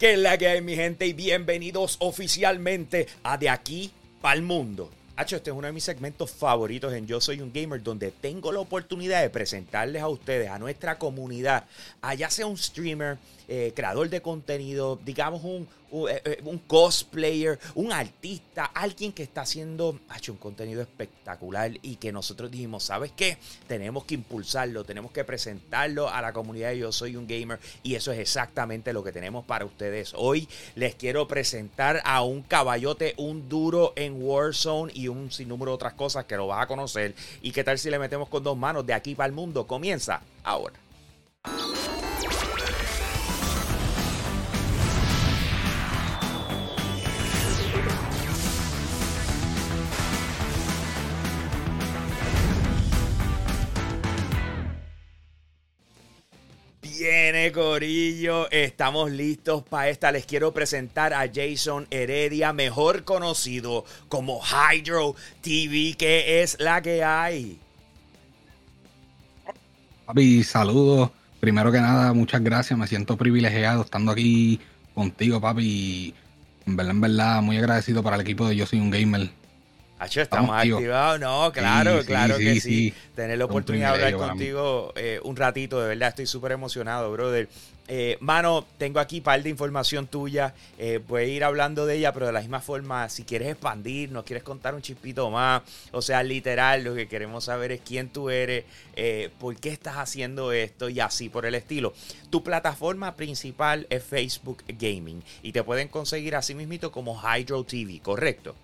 ¿Qué es la que hay, mi gente? Y bienvenidos oficialmente a De Aquí para el Mundo. Hacho, este es uno de mis segmentos favoritos en Yo Soy un Gamer, donde tengo la oportunidad de presentarles a ustedes, a nuestra comunidad, allá sea un streamer, eh, creador de contenido, digamos un, eh, eh, un, cosplayer, un artista, alguien que está haciendo hecho un contenido espectacular y que nosotros dijimos, ¿sabes qué? Tenemos que impulsarlo, tenemos que presentarlo a la comunidad Yo Soy un Gamer y eso es exactamente lo que tenemos para ustedes. Hoy les quiero presentar a un caballote, un duro en Warzone y un sinnúmero de otras cosas que lo vas a conocer. ¿Y qué tal si le metemos con dos manos de aquí para el mundo? Comienza ahora. Corillo, estamos listos para esta. Les quiero presentar a Jason Heredia, mejor conocido como Hydro TV, que es la que hay. Papi, saludos. Primero que nada, muchas gracias. Me siento privilegiado estando aquí contigo, papi. En verdad, en verdad, muy agradecido para el equipo de Yo Soy un Gamer estamos, activados. No, claro, claro que sí. Tener la oportunidad de hablar contigo eh, un ratito, de verdad, estoy súper emocionado, brother. Eh, mano, tengo aquí un par de información tuya. Eh, voy a ir hablando de ella, pero de la misma forma, si quieres expandir, nos quieres contar un chispito más. O sea, literal, lo que queremos saber es quién tú eres, por qué estás haciendo esto y así por el estilo. Tu plataforma principal es Facebook Gaming y te pueden conseguir así mismito como Hydro TV, ¿correcto?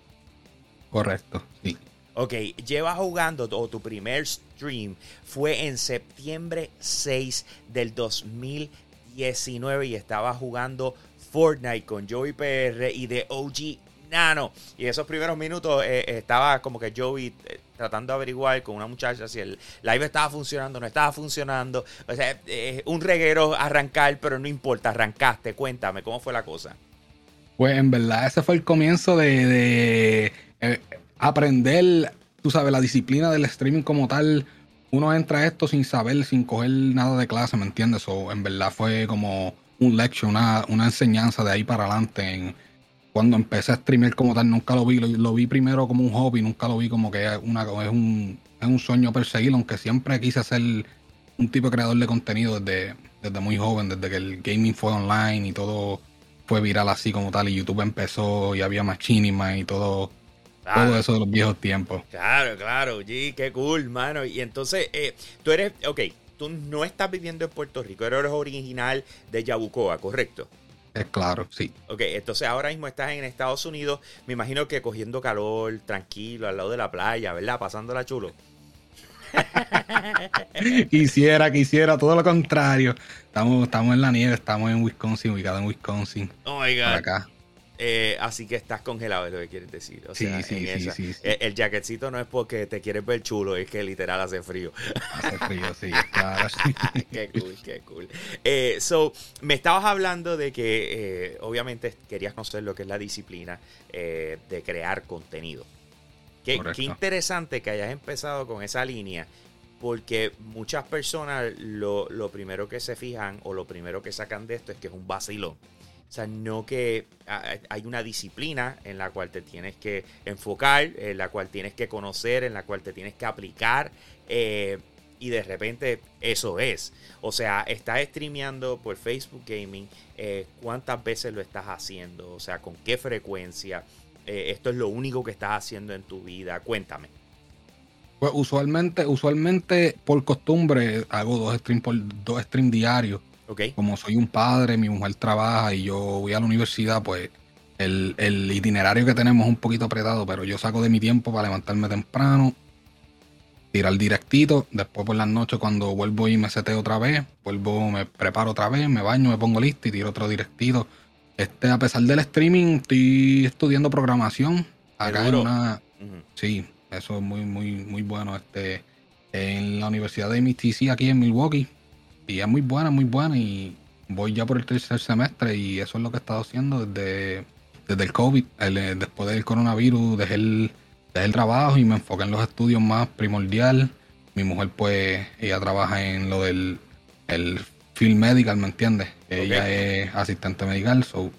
Correcto, sí. Ok, llevas jugando, o tu primer stream fue en septiembre 6 del 2019 y estaba jugando Fortnite con Joey PR y de OG Nano. Y esos primeros minutos eh, estaba como que Joey eh, tratando de averiguar con una muchacha si el live estaba funcionando o no estaba funcionando. O sea, un reguero arrancar, pero no importa, arrancaste. Cuéntame, ¿cómo fue la cosa? Pues en verdad ese fue el comienzo de eh, aprender, tú sabes, la disciplina del streaming como tal. Uno entra a esto sin saber, sin coger nada de clase, ¿me entiendes? O en verdad fue como un lecture, una, una enseñanza de ahí para adelante. cuando empecé a streamer como tal, nunca lo vi. Lo, vi primero como un hobby, nunca lo vi como que es, un, es un sueño perseguirlo, aunque siempre quise ser un tipo de creador de contenido desde, desde muy joven, desde que el gaming fue online y todo fue viral así como tal. Y YouTube empezó y había machinima y todo todo eso de los viejos tiempos. Claro, claro, G, qué cool, mano. Y entonces, eh, tú eres, ok, tú no estás viviendo en Puerto Rico, eres original de Yabucoa, ¿correcto? Es claro, sí. Ok, entonces ahora mismo estás en Estados Unidos, me imagino que cogiendo calor, tranquilo, al lado de la playa, ¿verdad? Pasándola chulo. quisiera, quisiera, todo lo contrario. Estamos, estamos en la nieve, estamos en Wisconsin, ubicado en Wisconsin. Oh my God. acá. Eh, así que estás congelado, es lo que quieres decir. O sea, sí, sí, sí, el, el, no es porque te quieres ver chulo, es que literal hace frío. Hace frío, sí, claro. qué cool, qué cool. Eh, so, me estabas hablando de que eh, obviamente querías conocer lo que es la disciplina de crear contenido. Qué, qué interesante que hayas empezado con esa línea porque muchas personas lo, lo, primero que se fijan o lo primero que sacan de esto es que es un vacilón. O sea, no que hay una disciplina en la cual te tienes que enfocar, en la cual tienes que conocer, en la cual te tienes que aplicar. Eh, y de repente eso es. O sea, estás streameando por Facebook Gaming. Eh, ¿Cuántas veces lo estás haciendo? O sea, ¿con qué frecuencia? Eh, esto es lo único que estás haciendo en tu vida. Cuéntame. Pues usualmente, usualmente por costumbre hago dos dos streams diarios. Como soy un padre, mi mujer trabaja y yo voy a la universidad, pues el, itinerario que tenemos es un poquito apretado, pero yo saco de mi tiempo para levantarme temprano, tirar directito, después por las noches cuando vuelvo y me seteo otra vez, vuelvo, me preparo otra vez, me baño, me pongo listo y tiro otro directito. Este, a pesar del streaming, estoy estudiando programación. Acá en una. Sí, eso es muy, muy, muy bueno. Este, en la Universidad de MTC aquí en Milwaukee. Y es muy buena, muy buena. Y voy ya por el tercer semestre y eso es lo que he estado haciendo desde, desde el COVID. Eh, después del coronavirus dejé el, el trabajo y me enfoqué en los estudios más primordial. Mi mujer pues, ella trabaja en lo del el field medical, ¿me entiendes? Ella es asistente medical, so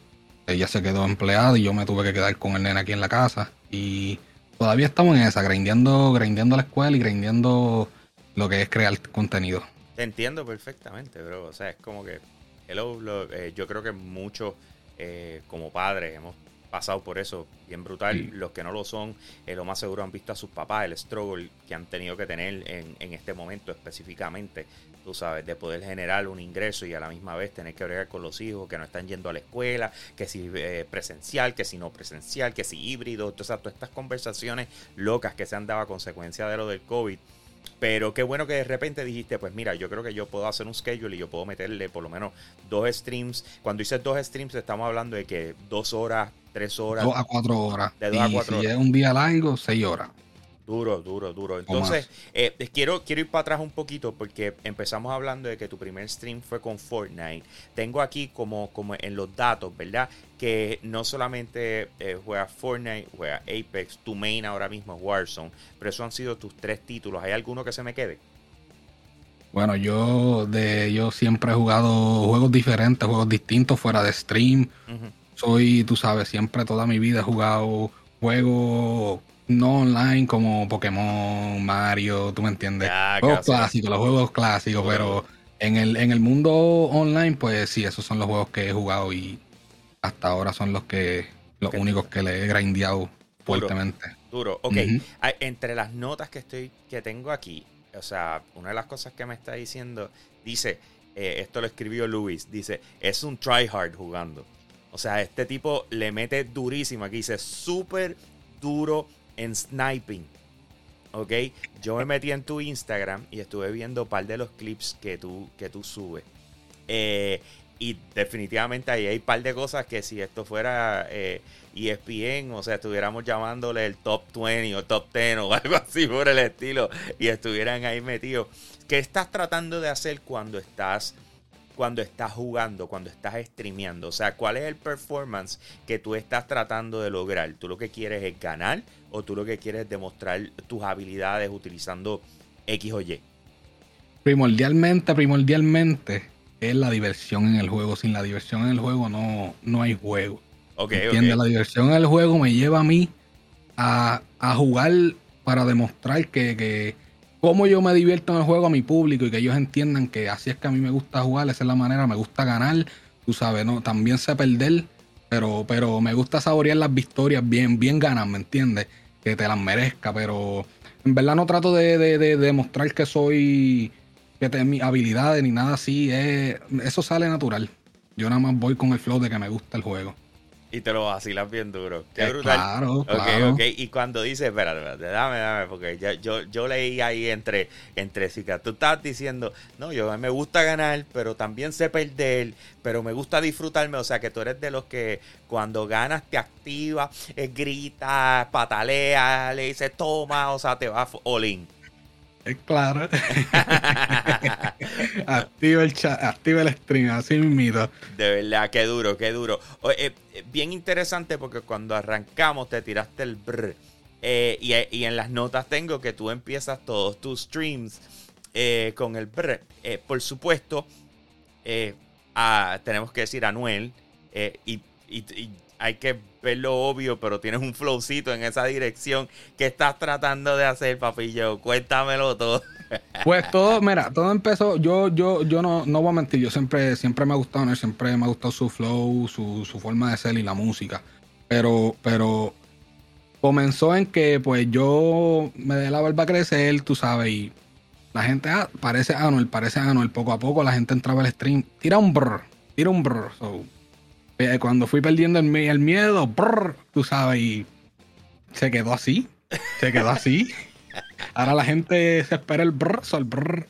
ella se quedó empleada y yo me tuve que quedar con el nene aquí en la casa. Y todavía estamos en esa, grindeando, grindeando la escuela y grindeando lo que es crear contenido. Te entiendo perfectamente, bro. O sea, es como que, hello, eh, yo creo que muchos eh, como padres hemos pasado por eso bien brutal. Los que no lo son, eh, lo más seguro han visto a sus papás, el struggle que han tenido que tener en, en, este momento específicamente, tú sabes, de poder generar un ingreso y a la misma vez tener que bregar con los hijos que no están yendo a la escuela, que si eh, presencial, que si no presencial, que si híbrido, o sea, todas estas conversaciones locas que se han dado a consecuencia de lo del COVID pero qué bueno que de repente dijiste, pues mira, yo creo que yo puedo hacer un schedule y yo puedo meterle por lo menos dos streams. Cuando dices dos streams, estamos hablando de que dos horas, tres horas. Dos a cuatro horas. De dos a cuatro si es un día largo, seis horas. Duro, duro, duro. Entonces, eh, quiero, quiero ir para atrás un poquito porque empezamos hablando de que tu primer stream fue con Fortnite. Tengo aquí como, como en los datos, ¿verdad? Que no solamente eh, juega Fortnite, juega Apex, tu main ahora mismo es Warzone, pero esos han sido tus tres títulos. ¿Hay alguno que se me quede? Bueno, yo de yo siempre he jugado juegos diferentes, juegos distintos fuera de stream. Soy, tú sabes, siempre toda mi vida he jugado juegos no online como Pokémon, Mario, tú me entiendes. juegos clásicos, los juegos clásicos, pero en el, en el mundo online, pues sí, esos son los juegos que he jugado y hasta ahora son los que los únicos que le he grindeado fuertemente. Duro, ok. Entre las notas que estoy, que tengo aquí, o sea, una de las cosas que me está diciendo, dice, eh, esto lo escribió Luis, dice, es un tryhard jugando. O sea, este tipo le mete durísimo aquí, dice, súper duro en sniping. ¿Ok? Yo me metí en tu Instagram y estuve viendo un par de los clips que tú, que tú subes. Eh, y definitivamente ahí hay un par de cosas que si esto fuera eh, ESPN, o sea, estuviéramos llamándole el top 20 o top 10 o algo así por el estilo y estuvieran ahí metidos. ¿Qué estás tratando de hacer cuando estás cuando estás jugando, cuando estás streameando? O sea, ¿cuál es el performance que tú estás tratando de lograr? ¿Tú lo que quieres es ganar o tú lo que quieres es demostrar tus habilidades utilizando X o Y? Primordialmente, primordialmente es la diversión en el juego. Sin la diversión en el juego no, no hay juego. Ok, La diversión en el juego me lleva a mí a, jugar para demostrar que, que cómo yo me divierto en el juego a mi público y que ellos entiendan que así es que a mí me gusta jugar, esa es la manera, me gusta ganar, tú sabes, ¿no? También sé perder, pero, pero me gusta saborear las victorias bien, bien ganas, ¿me entiendes? Que te las merezca, pero en verdad no trato de, de, demostrar que soy, que tengo mis habilidades ni nada así, eso sale natural. Yo nada más voy con el flow de que me gusta el juego y te lo vacilas bien duro. Qué eh, brutal. Claro, claro. Okay. Y cuando dices, espérate, espérate, dame, dame, porque yo, yo, leí ahí entre, entre sí tú estás diciendo, no, yo me gusta ganar, pero también sé perder, pero me gusta disfrutarme. O sea, que tú eres de los que cuando ganas te activas, eh, gritas, pataleas, le dices, toma, o sea, te vas all in. Claro. activa, el chat, activa el stream, así mismo. De verdad, qué duro, qué duro. Eh, bien interesante porque cuando arrancamos te tiraste el brr. Eh, y, en las notas tengo que tú empiezas todos tus streams eh, con el brr. por supuesto, tenemos que decir Anuel. y, y hay que ver lo obvio, pero tienes un flowcito en esa dirección. que estás tratando de hacer, papillo? Cuéntamelo todo. Pues todo, mira, todo empezó, yo, yo, yo no, no voy a mentir, yo siempre, siempre me ha gustado, siempre me ha gustado su flow, su, forma de ser y la música. Pero, pero comenzó en que pues yo me dejé la barba crecer, tú sabes, y la gente, ah, parece Anuel, parece Anuel, poco a poco la gente entraba al stream, tira un brr, tira un brr. Eh, cuando fui perdiendo el, el miedo, tú sabes, y se quedó así. Se quedó así. Ahora la gente se espera el brr, el brr.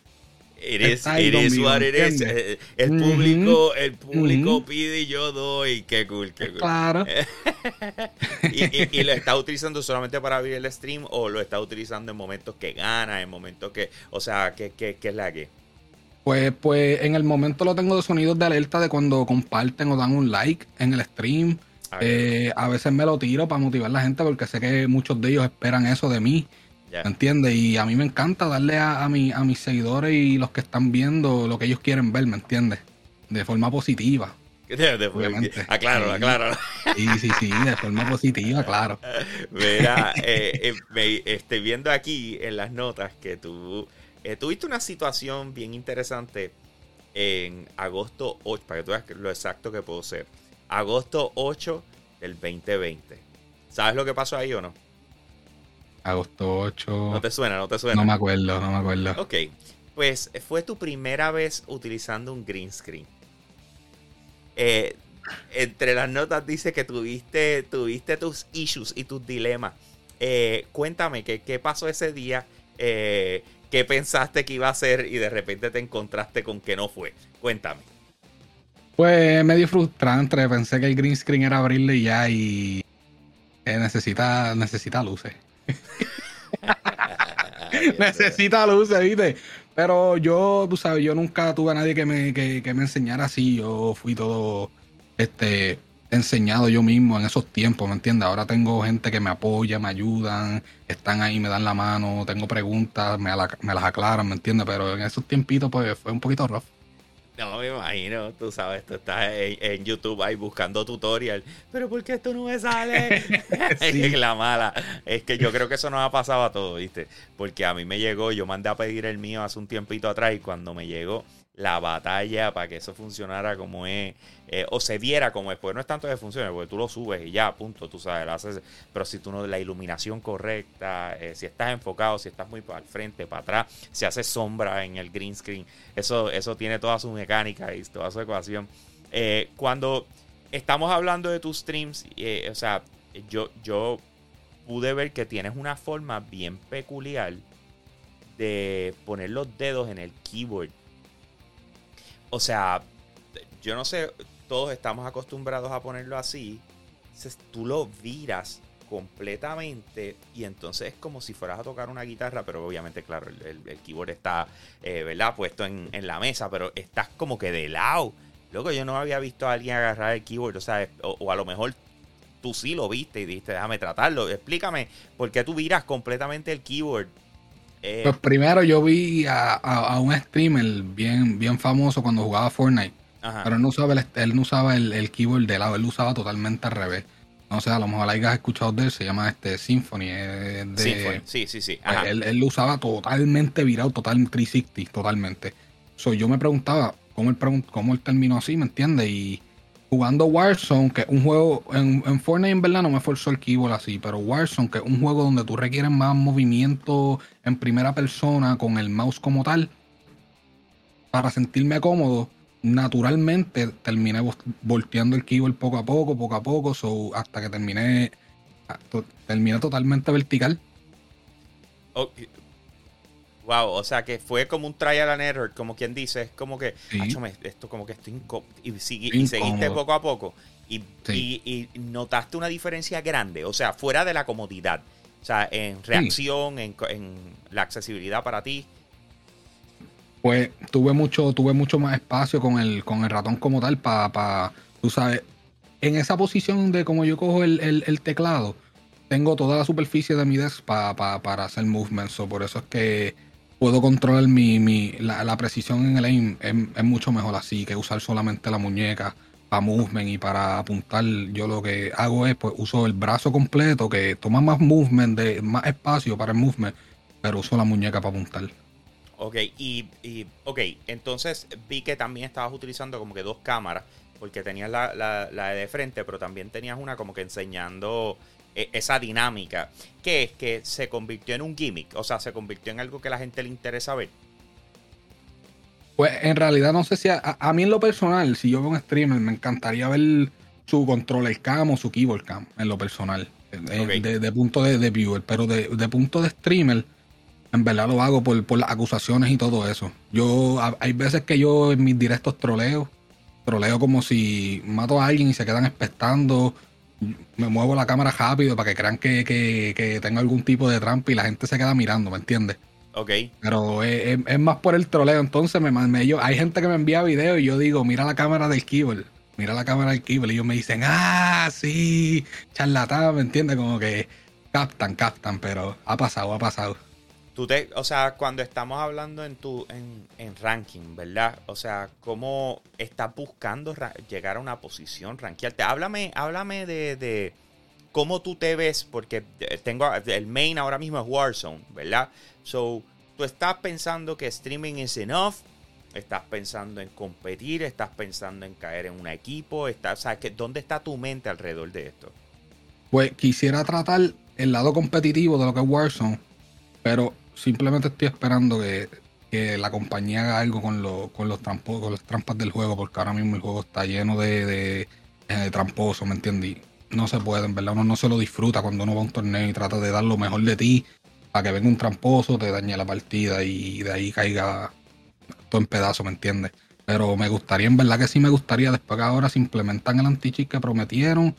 Eres, eres what eres. Eh, el público, el público pide y yo doy. Qué cool, qué cool. Claro. y, lo está utilizando solamente para abrir el stream o lo está utilizando en momentos que gana, en momentos que. O sea, ¿qué, qué, qué es la que? Pues, pues en el momento lo tengo de sonidos de alerta de cuando comparten o dan un like en el stream. A, eh, a veces me lo tiro para motivar a la gente porque sé que muchos de ellos esperan eso de mí. ¿Me entiendes? Y a mí me encanta darle a, a, mi, a mis seguidores y los que están viendo lo que ellos quieren ver, ¿me entiendes? De forma positiva. Obviamente. Aclaro, aclaro. Sí, sí, sí, de forma positiva, claro. Mira, eh, eh estoy viendo aquí en las notas que tú eh, tuviste una situación bien interesante en agosto 8, para que tú veas lo exacto que puedo ser. Agosto 8 del 2020. ¿Sabes lo que pasó ahí o no? Agosto 8. ¿No te suena? ¿No te suena? No me acuerdo, no me acuerdo. Ok. Pues fue tu primera vez utilizando un green screen. Eh, entre las notas dice que tuviste, tuviste tus issues y tus dilemas. Eh, cuéntame, ¿qué, ¿qué, pasó ese día? Eh, ¿Qué pensaste que iba a ser y de repente te encontraste con que no fue? Cuéntame. Pues medio frustrante, pensé que el green screen era abrirle y ya y necesita, necesita luces. necesita luces, ¿viste? Pero yo, tú sabes, yo nunca tuve a nadie que me, que, me enseñara así. Yo fui todo este enseñado yo mismo en esos tiempos, ¿me entiendes? Ahora tengo gente que me apoya, me ayudan, están ahí, me dan la mano, tengo preguntas, me, me las aclaran, ¿me entiendes? Pero en esos tiempitos pues fue un poquito rough. No, me imagino, tú sabes, tú estás en, YouTube ahí buscando tutorial. Pero ¿por qué esto no me sale? sí. la mala. Es que yo creo que eso nos ha pasado a todos, ¿viste? Porque a mí me llegó, yo mandé a pedir el mío hace un tiempito atrás y cuando me llegó, la batalla para que eso funcionara como es, eh, o se viera como es, pues no es tanto que funcione, porque tú lo subes y ya, punto, tú sabes, lo haces, pero si tú no, la iluminación correcta, eh, si estás enfocado, si estás muy para el frente, para atrás, si hace sombra en el green screen, eso, eso tiene toda su mecánica y toda su ecuación. Eh, cuando estamos hablando de tus streams, o sea, yo, yo pude ver que tienes una forma bien peculiar de poner los dedos en el keyboard o sea, yo no sé, todos estamos acostumbrados a ponerlo así. Tú lo viras completamente y entonces es como si fueras a tocar una guitarra, pero obviamente, claro, el, keyboard está, eh, ¿verdad? Puesto en, la mesa, pero estás como que de lado. Luego yo no había visto a alguien agarrar el keyboard, o sea, o, a lo mejor tú sí lo viste y dijiste, déjame tratarlo. Explícame, ¿por qué tú viras completamente el keyboard eh, pues primero yo vi a, un streamer bien, bien famoso cuando jugaba Fortnite. Pero él no usaba, el, él no usaba el, keyboard de lado, él lo usaba totalmente al revés. No sé, a lo mejor hayas escuchado de él, se llama este Symphony. Symphony, sí, sí, sí. Pues él, él, lo usaba totalmente virado, total 360, totalmente. So, yo me preguntaba cómo él, cómo él terminó así, ¿me entiendes? Y jugando Warzone, que es un juego, en, Fortnite en verdad no me forzó el keyboard así, pero Warzone, que es un juego donde tú requieres más movimiento en primera persona con el mouse como tal, para sentirme cómodo, naturalmente terminé volteando el keyboard poco a poco, poco a poco, so, hasta que terminé, terminé totalmente vertical. Wow, o sea que fue como un trial and error, como quien dice, es como que, esto como que estoy y, y, seguiste poco a poco y, y, notaste una diferencia grande, o sea, fuera de la comodidad, o sea, en reacción, en, la accesibilidad para ti. Pues tuve mucho, tuve mucho más espacio con el, con el ratón como tal para, tú sabes, en esa posición de como yo cojo el, teclado, tengo toda la superficie de mi desk para hacer movements, por eso es que puedo controlar mi, mi la, precisión en el aim es, mucho mejor así que usar solamente la muñeca para movement y para apuntar. Yo lo que hago es, pues, uso el brazo completo que toma más movement, de más espacio para el movement, pero uso la muñeca para apuntar. Ok, y, y ok, entonces vi que también estabas utilizando como que dos cámaras, porque tenías la, la, la de frente, pero también tenías una como que enseñando esa dinámica, que es que se convirtió en un gimmick, o sea, se convirtió en algo que a la gente le interesa ver. Pues en realidad no sé si a, mí en lo personal, si yo veo un streamer, me encantaría ver su controller cam o su keyboard cam, en lo personal, de, punto de, viewer, pero de, punto de streamer, en verdad lo hago por, por las acusaciones y todo eso. Yo, hay veces que yo en mis directos troleo, troleo como si mato a alguien y se quedan expectando me muevo la cámara rápido para que crean que, que, tengo algún tipo de trampa y la gente se queda mirando, ¿me entiendes? Ok. Pero es, más por el troleo. Entonces me, me yo, hay gente que me envía videos y yo digo, mira la cámara del keyboard. Mira la cámara del keyboard. Y ellos me dicen, ah, sí, charlatán, ¿me entiendes? Como que captan, captan, pero ha pasado, ha pasado. Tú te, o sea, cuando estamos hablando en tu en, ranking, ¿verdad? O sea, ¿cómo estás buscando llegar a una posición, rankearte? Háblame, háblame de, cómo tú te ves, porque tengo el main ahora mismo es Warzone, ¿verdad? So, tú estás pensando que streaming is enough, estás pensando en competir, estás pensando en caer en un equipo, estás, o sea, ¿dónde está tu mente alrededor de esto? Pues quisiera tratar el lado competitivo de lo que es Warzone, pero simplemente estoy esperando que, la compañía haga algo con, con, los trampos, con las trampas del juego, porque ahora mismo el juego está lleno de, de, eh, tramposos, ¿me entiendes? no se puede, en verdad, uno no se lo disfruta cuando uno va a un torneo y trata de dar lo mejor de ti para que venga un tramposo, te dañe la partida y de ahí caiga todo en pedazos, ¿me entiendes? Pero me gustaría, en verdad que sí me gustaría, después que ahora se implementan el anti-cheat que prometieron,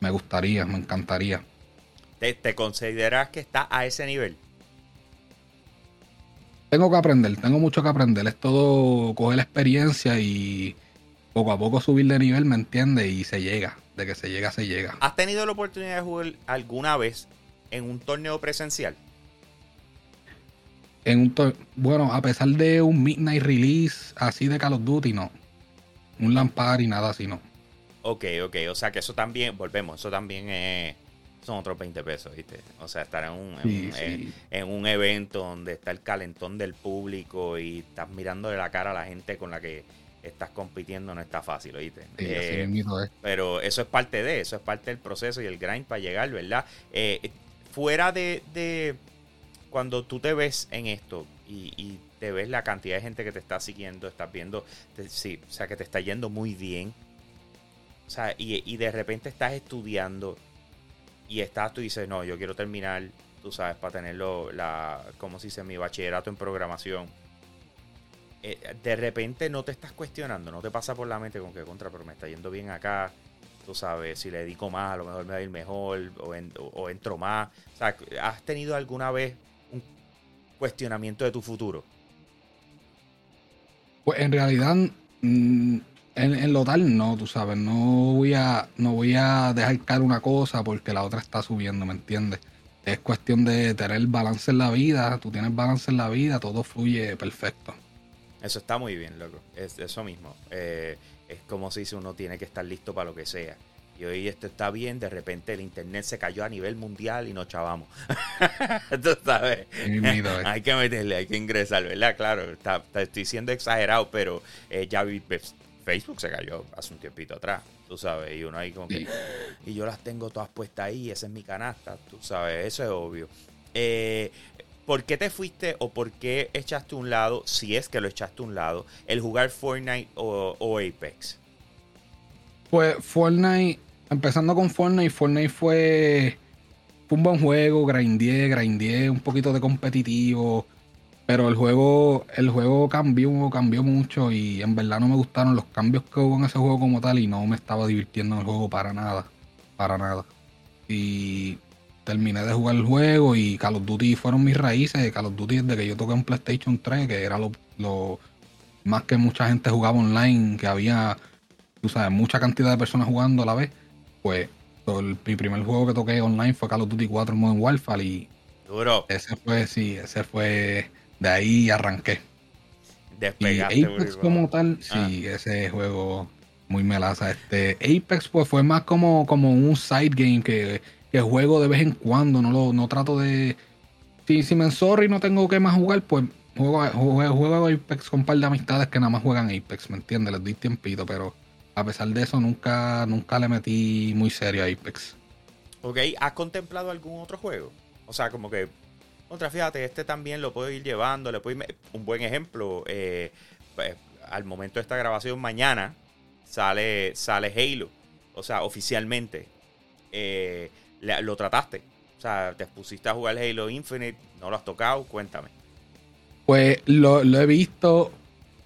me gustaría, me encantaría. ¿Te, ¿Te, consideras que está a ese nivel? Tengo que aprender, tengo mucho que aprender. Es todo coger la experiencia y poco a poco subir de nivel, ¿me entiendes? Y se llega. De que se llega, se llega. ¿Has tenido la oportunidad de jugar alguna vez en un torneo presencial? En un bueno, a pesar de un midnight release así de Call of Duty, no. Un lampar y nada así, no. Ok, ok. O sea que eso también, volvemos, eso también es son otros 20 pesos, ¿viste? O sea, estar en un, en, un evento donde está el calentón del público y estás mirando de la cara a la gente con la que estás compitiendo no está fácil, ¿oíste? Eh, pero eso es parte de, eso es parte del proceso y el grind para llegar, ¿verdad? Eh, fuera de, cuando tú te ves en esto y, te ves la cantidad de gente que te está siguiendo, estás viendo, sí, o sea, que te está yendo muy bien. O sea, y, y de repente estás estudiando y estás, tú dices, no, yo quiero terminar, tú sabes, para tenerlo, la, como se dice, mi bachillerato en programación. Eh, de repente no te estás cuestionando, no te pasa por la mente con que contra, pero me está yendo bien acá, tú sabes, si le dedico más, a lo mejor me va a ir mejor o, o, entro más. O sea, ¿has tenido alguna vez un cuestionamiento de tu futuro? Pues en realidad mm, en, lo tal, no, tú sabes, no voy a, no voy a dejar caer una cosa porque la otra está subiendo, ¿me entiendes? Es cuestión de tener balance en la vida, tú tienes balance en la vida, todo fluye perfecto. Eso está muy bien, loco. Es eso mismo. Eh, es como si uno tiene que estar listo para lo que sea. Y hoy esto está bien, de repente el internet se cayó a nivel mundial y nos chavamos. Tú sabes. hay que meterle, hay que ingresar, ¿verdad? Claro, está, estoy siendo exagerado, pero eh, ya vi, Facebook se cayó hace un tiempito atrás, tú sabes, y uno ahí como que... Y yo las tengo todas puestas ahí, esa es mi canasta, tú sabes, eso es obvio. Eh, ¿Por qué te fuiste o por qué echaste un lado, si es que lo echaste un lado, el jugar Fortnite o, Apex? Pues Fortnite, empezando con Fortnite, Fortnite fue, fue un buen juego, grindé, grindé, un poquito de competitivo pero el juego, el juego cambió, cambió mucho y en verdad no me gustaron los cambios que hubo en ese juego como tal y no me estaba divirtiendo en el juego para nada. Para nada. Y terminé de jugar el juego y Call of Duty fueron mis raíces. Call of Duty desde que yo toqué en PlayStation 3, que era lo, más que mucha gente jugaba online, que había, tú sabes, mucha cantidad de personas jugando a la vez. Pues mi primer juego que toqué online fue Call of Duty 4 Modern Warfare y Duro. ese fue, sí, ese fue de ahí arranqué. Despegaste, y Apex como tal, sí, ah. ese juego muy melaza. Este, Apex pues fue más como, como un side game que, juego de vez en cuando, no lo no trato de... Si, si me ensorro y no tengo que más jugar, pues juego, juego, Apex con un par de amistades que nada más juegan Apex, ¿me entiendes? Les di tiempito, pero a pesar de eso nunca, nunca le metí muy serio a Apex. Ok, ¿has contemplado algún otro juego? O sea, como que otra, fíjate, este también lo puedo ir llevando. Le puedo un buen ejemplo. Eh, pues, al momento de esta grabación, mañana sale, sale Halo. O sea, oficialmente. Eh, lo trataste. O sea, te pusiste a jugar Halo Infinite. No lo has tocado. Cuéntame. Pues lo, lo he visto.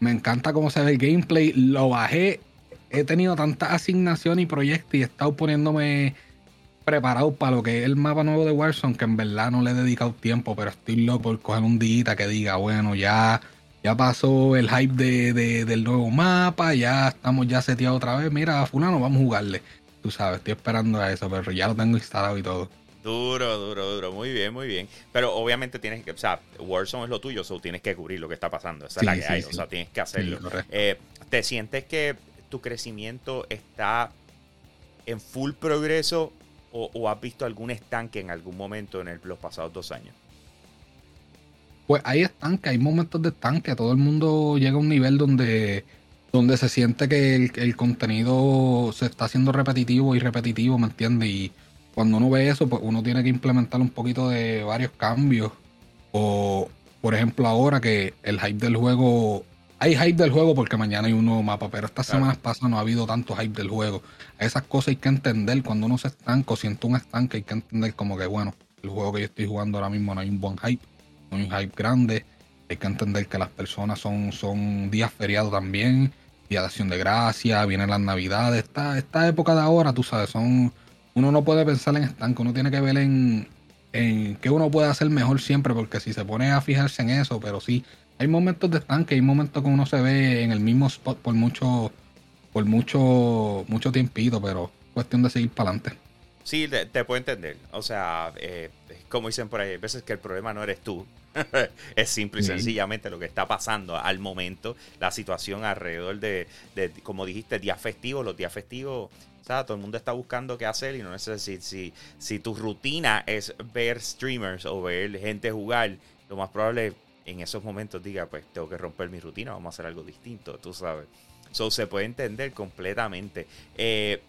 Me encanta cómo se ve el gameplay. Lo bajé. He tenido tantas asignaciones y proyectos y he estado poniéndome preparado para lo que es el mapa nuevo de Warzone, que en verdad no le he dedicado tiempo, pero estoy loco por coger un día que diga, bueno, ya, ya pasó el hype de, del nuevo mapa, ya estamos ya seteados otra vez, mira, fulano, vamos a jugarle. Tú sabes, estoy esperando a eso, pero ya lo tengo instalado y todo. Duro, duro, duro. Muy bien, muy bien. Pero obviamente tienes que, o sea, Warzone es lo tuyo, o tienes que cubrir lo que está pasando. Esa es la que hay, o sea, tienes que hacerlo. Eh, ¿Te sientes que tu crecimiento está en full progreso o, has visto algún estanque en algún momento en los pasados dos años? Pues hay estanque, hay momentos de estanque. Todo el mundo llega a un nivel donde, donde se siente que el, el contenido se está haciendo repetitivo y repetitivo, ¿me entiendes? Y cuando uno ve eso, pues uno tiene que implementar un poquito de varios cambios. O, por ejemplo, ahora que el hype del juego. Hay hype del juego porque mañana hay un nuevo mapa, pero estas semanas pasadas no ha habido tanto hype del juego. Esas cosas hay que entender. Cuando uno se estanca o siente un estanque, hay que entender como que, bueno, el juego que yo estoy jugando ahora mismo no hay un buen hype, no hay un hype grande. Hay que entender que las personas son, son días feriados también, día de acción de gracia, vienen las navidades. Esta, esta época de ahora, tú sabes, son uno no puede pensar en estanco, uno tiene que ver en, en qué uno puede hacer mejor siempre, porque si se pone a fijarse en eso, pero sí, hay momentos de estanque, hay momentos que uno se ve en el mismo spot por mucho, por mucho, mucho tiempito, pero cuestión de seguir para adelante. Sí, te, puedo entender. O sea, eh, como dicen por ahí, hay veces que el problema no eres tú. es simple y sencillamente lo que está pasando al momento, la situación alrededor de, de, como dijiste, días festivos. Los días festivos o sea, todo el mundo está buscando qué hacer y no sé si, si, si tu rutina es ver streamers o ver gente jugar, lo más probable en esos momentos diga, pues tengo que romper mi rutina, vamos a hacer algo distinto, tú sabes. Eso se puede entender completamente. Eh,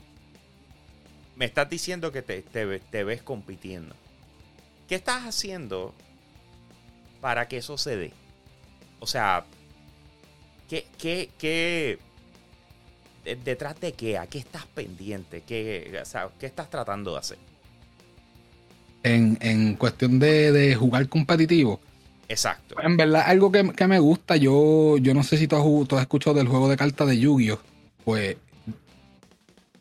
me estás diciendo que te, te, ves compitiendo. ¿Qué estás haciendo para que eso se dé? O sea, ¿qué, qué, qué, detrás de qué, a qué estás pendiente, qué, qué estás tratando de hacer. En, cuestión de, jugar competitivo. Exacto. En verdad, algo que, me gusta, yo, yo no sé si tú has, escuchado del juego de cartas de Yu-Gi-Oh! Pues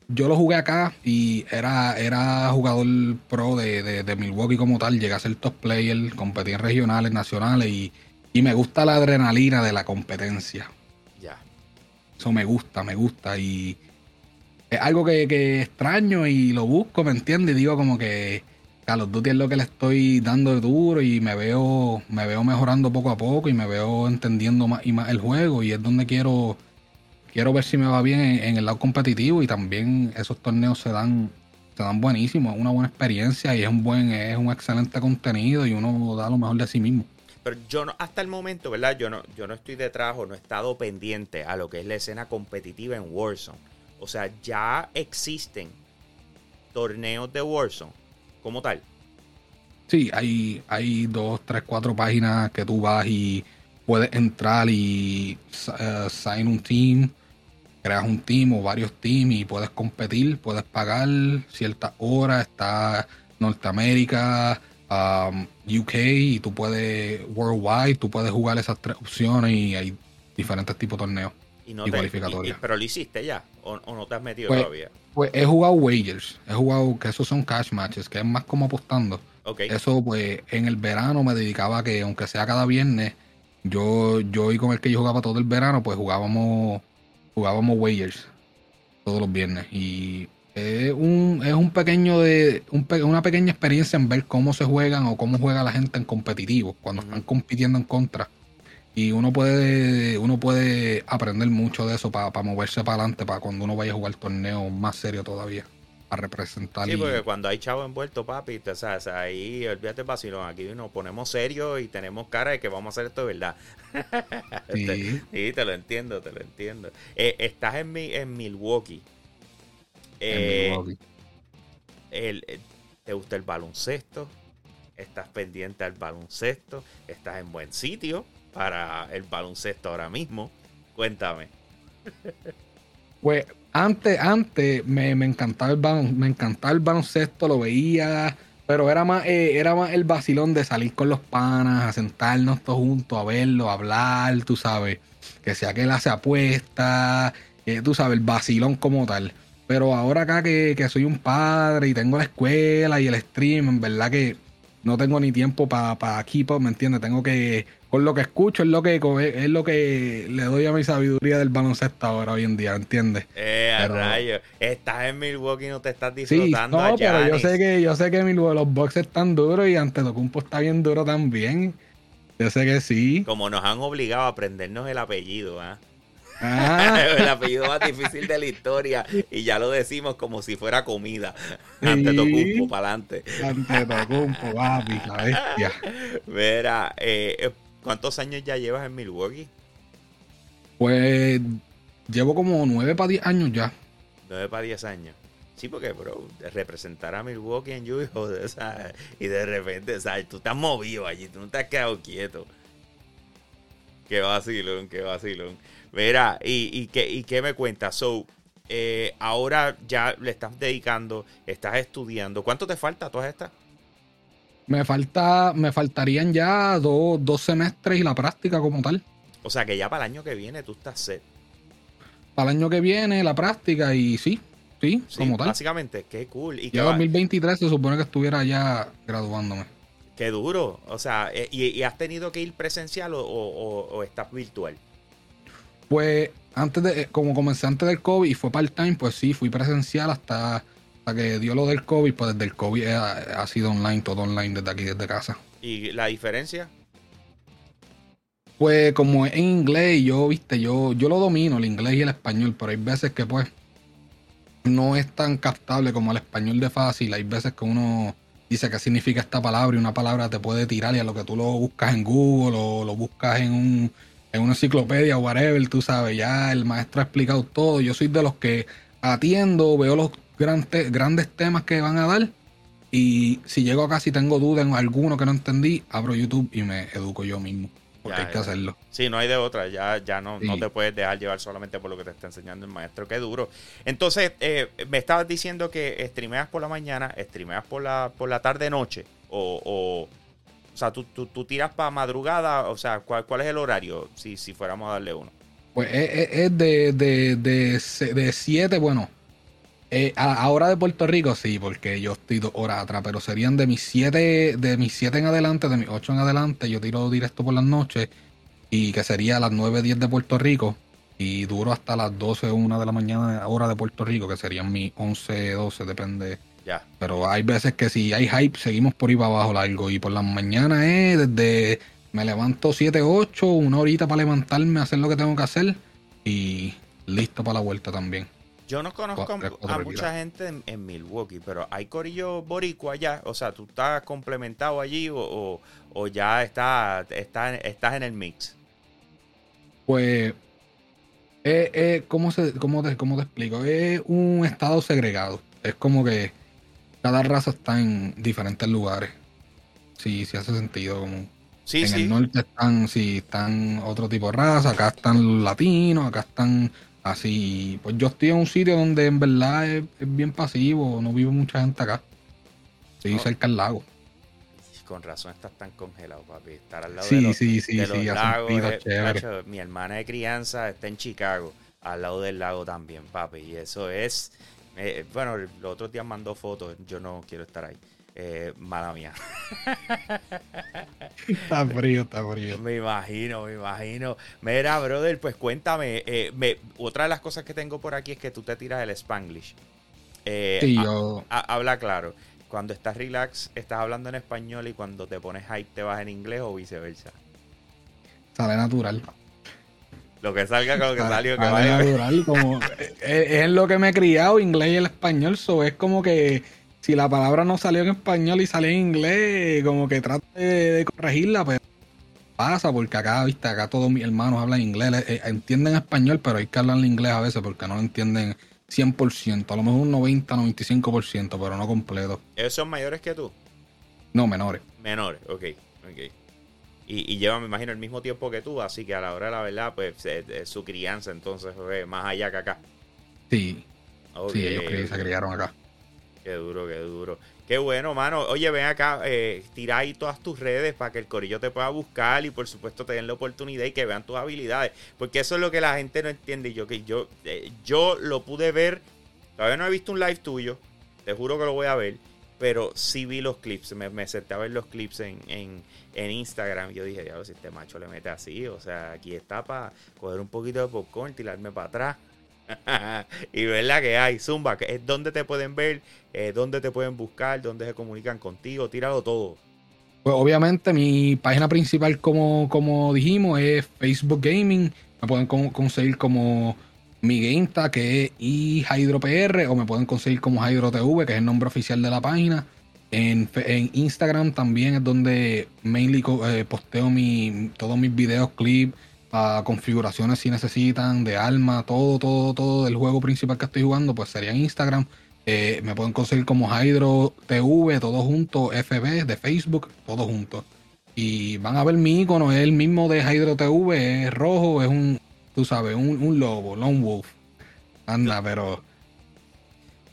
yo lo jugué acá y era, era jugador pro de, Milwaukee como tal. Llegué a ser top player, competí en regionales, nacionales y, y me gusta la adrenalina de la competencia. Eso me gusta, me gusta. Y es algo que, extraño y lo busco, ¿me entiendes? Y digo como que a los Duty es lo que le estoy dando de duro y me veo, me veo mejorando poco a poco y me veo entendiendo más y más el juego. Y es donde quiero, quiero ver si me va bien en, el lado competitivo. Y también esos torneos se dan, se dan buenísimos, es una buena experiencia y es un buen, es un excelente contenido y uno da lo mejor de sí mismo. Pero yo no, hasta el momento, ¿verdad? Yo no, yo no estoy detrás o no he estado pendiente a lo que es la escena competitiva en Warzone. O sea, ya existen torneos de Warzone como tal. Sí, hay, hay dos, tres, cuatro páginas que tú vas y puedes entrar y uh, sign un team, creas un team o varios teams y puedes competir, puedes pagar ciertas horas, está Norteamérica, um, UK y tú puedes, worldwide, tú puedes jugar esas tres opciones y hay diferentes tipos de torneos y, no cualificatorios. pero lo hiciste ya, o, no te has metido pues, todavía. Pues he jugado wagers, he jugado que esos son cash matches, que es más como apostando. Eso pues en el verano me dedicaba a que aunque sea cada viernes, yo, yo y con el que yo jugaba todo el verano, pues jugábamos, jugábamos wagers todos los viernes. Y es un, es un pequeño de una pequeña experiencia en ver cómo se juegan o cómo juega la gente en competitivo cuando están compitiendo en contra y uno puede uno puede aprender mucho de eso para moverse para adelante para cuando uno vaya a jugar torneos más serio todavía a representar sí porque cuando hay chavo envuelto papi o sea, ahí olvídate vacilón aquí nos ponemos serios y tenemos cara de que vamos a hacer esto de verdad. Sí, sí te lo entiendo te lo entiendo. Eh, estás en mi en Milwaukee. Eh, eh, ¿Te gusta el baloncesto? ¿Estás pendiente al baloncesto? ¿Estás en buen sitio para el baloncesto ahora mismo? Cuéntame. Pues antes, antes me, encantaba el me encantaba el baloncesto, lo veía, pero era más, eh, era más el vacilón de salir con los panas, a sentarnos todos juntos, a verlo, a hablar, tú sabes, que sea que él hace apuesta, tú sabes, el vacilón como tal. Pero ahora acá que, soy un padre y tengo la escuela y el stream, en verdad que no tengo ni tiempo para pa keep ¿me entiendes? Tengo que por lo que escucho, es lo que es lo que le doy a mi sabiduría del baloncesto ahora hoy en día, ¿entiendes? Eh, rayo. Estás en Milwaukee y no te estás disfrutando. Sí, no, pero yo sé que, yo sé que Milwaukee, los boxes están duros y Antetokounmpo está bien duro también. Yo sé que sí. Como nos han obligado a aprendernos el apellido, ¿ah? Ah. el apellido más difícil de la historia y ya lo decimos como si fuera comida. Ante Tocumpo, para adelante. Ante Tocumpo, papi, la bestia. Mira, eh, ¿Cuántos años ya llevas en Milwaukee? Pues llevo como 9 para 10 años ya. 9 para 10 años. Sí, porque, bro, representar a Milwaukee en Yu y de repente, ¿sabes? Tú estás movido allí, tú no te has quedado quieto. Qué vacilón, qué vacilón. Mira, ¿y, y, qué, y qué me cuentas? So, eh, ahora ya le estás dedicando, estás estudiando. ¿Cuánto te falta todas estas? Me falta, me faltarían ya dos, semestres y la práctica como tal. O sea que ya para el año que viene tú estás set. Para el año que viene la práctica y sí, sí, como tal. Básicamente, qué cool. Y ya 2023 se supone que estuviera ya graduándome. Qué duro. O sea, eh, ¿y, has tenido que ir presencial o, estás virtual? Pues antes de, como comencé antes del COVID y fue part-time, pues sí, fui presencial hasta hasta que dio lo del COVID, pues desde el COVID ha, sido online, todo online desde aquí, desde casa. ¿Y la diferencia? Pues como en inglés, yo, viste, yo, yo lo domino, el inglés y el español, pero hay veces que pues no es tan captable como el español de fácil. Hay veces que uno dice qué significa esta palabra y una palabra te puede tirar y a lo que tú lo buscas en Google o lo buscas en, un, en una enciclopedia o whatever, tú sabes, ya el maestro ha explicado todo. Yo soy de los que atiendo, veo los grandes temas que van a dar. Y si llego acá, si tengo dudas en alguno que no entendí, abro YouTube y me educo yo mismo. Porque hay que hacerlo. Sí, no hay de otra. Ya, ya no, no te puedes dejar llevar solamente por lo que te está enseñando el maestro. Qué duro. Entonces, eh, me estabas diciendo que streameas por la mañana, streameas por la, por la tarde-noche. O, o, o sea, tú, tú, tiras para madrugada. O sea, ¿cuál, ¿cuál es el horario? Si, si fuéramos a darle uno. Pues es, de, de, de, de siete, bueno, eh, ahora de Puerto Rico sí, porque yo estoy dos horas atrás, pero serían de mis siete, de mis siete en adelante, de mis ocho en adelante, yo tiro directo por las noches y que sería a las 9, 10 de Puerto Rico y duro hasta las 12 o 1 de la mañana hora de Puerto Rico, que serían mis 11, 12, depende. Ya. Pero hay veces que si hay hype, seguimos por ahí para abajo largo y por las mañanas es desde me levanto 7, 8, una horita para levantarme, hacer lo que tengo que hacer y listo para la vuelta también. Yo no conozco a mucha gente en, Milwaukee, pero hay corillo boricua allá. O sea, ¿tú estás complementado allí o, ya está, está, estás en el mix? Pues, eh, eh, ¿cómo, se, cómo, te, ¿cómo te explico? Es un estado segregado. Es como que cada raza está en diferentes lugares. Sí, sí hace sentido. Como sí, en el norte están, sí, están otro tipo de raza, acá están los latinos, acá están Así, pues yo estoy en un sitio donde en verdad es, bien pasivo, no vive mucha gente acá. Estoy cerca del lago. Con razón estás tan congelado, papi. Estar al lado de los, sí, sí, sí, lagos. mi hermana de crianza está en Chicago, al lado del lago también, papi. Y eso es. Eh, bueno, los otros días mandó fotos. Yo no quiero estar ahí. Eh, mala mía. está frío, está frío. Me imagino, me imagino. Mira, brother, pues cuéntame. Eh, otra de las cosas que tengo por aquí es que tú te tiras el spanglish. Eh, sí, yo... habla claro. Cuando estás relax, estás hablando en español y cuando te pones hype, te vas en inglés o viceversa. Sale natural. Lo que salga con lo que salió. Que natural, como, es, es, lo que me he criado, inglés y el español. So, es como que si la palabra no salió en español y salió en inglés, como que trate de, corregirla, pues pasa, porque acá, viste, acá todos mis hermanos hablan inglés, eh, entienden español, pero hay que hablar inglés a veces porque no lo entienden 100%, a lo mejor un 90, 95%, pero no completo. ¿Ellos son mayores que tú? No, menores. Menores, ok, ok. Y, llevan, me imagino, el mismo tiempo que tú, así que a la hora de la verdad, pues su crianza entonces fue más allá que acá. Sí. Sí, ellos se criaron acá. Qué duro, qué duro. Qué bueno, mano. Oye, ven acá, eh, tira ahí todas tus redes para que el corillo te pueda buscar y por supuesto te den la oportunidad y que vean tus habilidades. Porque eso es lo que la gente no entiende. Yo que yo, eh, yo lo pude ver, todavía no he visto un live tuyo, te juro que lo voy a ver. Pero sí vi los clips, me, me senté a ver los clips en, en, Instagram yo dije, ya si este macho le mete así, o sea, aquí está para coger un poquito de popcorn, tirarme para atrás. y verdad que hay, Zumba, es donde te pueden ver, eh, donde te pueden buscar, donde se comunican contigo, tíralo todo. Pues obviamente mi página principal, como, como dijimos, es Facebook Gaming. Me pueden conseguir como mi GameTA, que es iHydroPR, o me pueden conseguir como HydroTV, que es el nombre oficial de la página. En, Instagram también es donde mainly eh, posteo mi, todos mis videos, clips, configuraciones si necesitan, de alma, todo, todo, todo del juego principal que estoy jugando, pues sería en Instagram. Eh, me pueden conseguir como Hydro TV, todo junto, FB de Facebook, todo junto. Y van a ver mi icono, es el mismo de Hydro TV, es rojo, es un, tú sabes, un, un lobo, Lone Wolf. Anda, pero.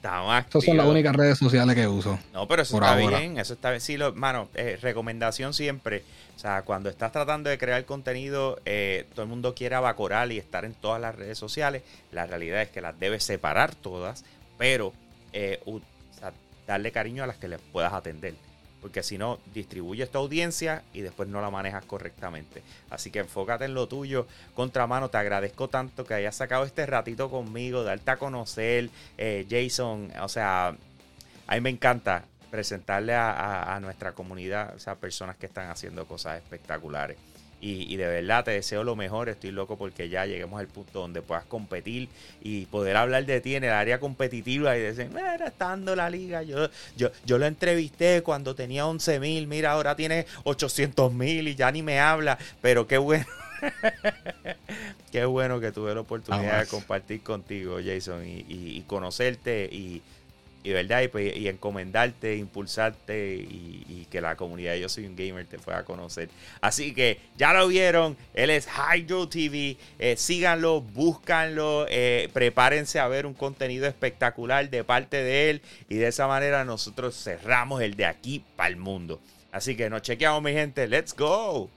Esas son las únicas redes sociales que uso. No, pero eso está bien, eso está bien. Sí, lo, mano, eh, recomendación siempre. O sea, cuando estás tratando de crear contenido, eh, todo el mundo quiere abacorar y estar en todas las redes sociales. La realidad es que las debes separar todas, pero eh, darle cariño a las que les puedas atender porque si no, distribuyes tu audiencia y después no la manejas correctamente. Así que enfócate en lo tuyo. Contramano, te agradezco tanto que hayas sacado este ratito conmigo, darte a conocer, eh, Jason. O sea, a mí me encanta presentarle a, a nuestra comunidad, o sea, personas que están haciendo cosas espectaculares. Y, de verdad te deseo lo mejor. Estoy loco porque ya lleguemos al punto donde puedas competir y poder hablar de ti en el área competitiva y decir, mira, está dando la liga. Yo, yo, yo lo entrevisté cuando tenía 11 mil, mira, ahora tiene 800 mil y ya ni me habla. Pero qué bueno. qué bueno que tuve la oportunidad de compartir contigo, Jason, y, y conocerte y y verdad pues, y, encomendarte, impulsarte y, que la comunidad Yo Soy un Gamer te pueda conocer. Así que ya lo vieron, él es Hydro TV, eh, síganlo, búscanlo, eh, prepárense a ver un contenido espectacular de parte de él y de esa manera nosotros cerramos el de aquí para el mundo. Así que nos chequeamos mi gente, let's go.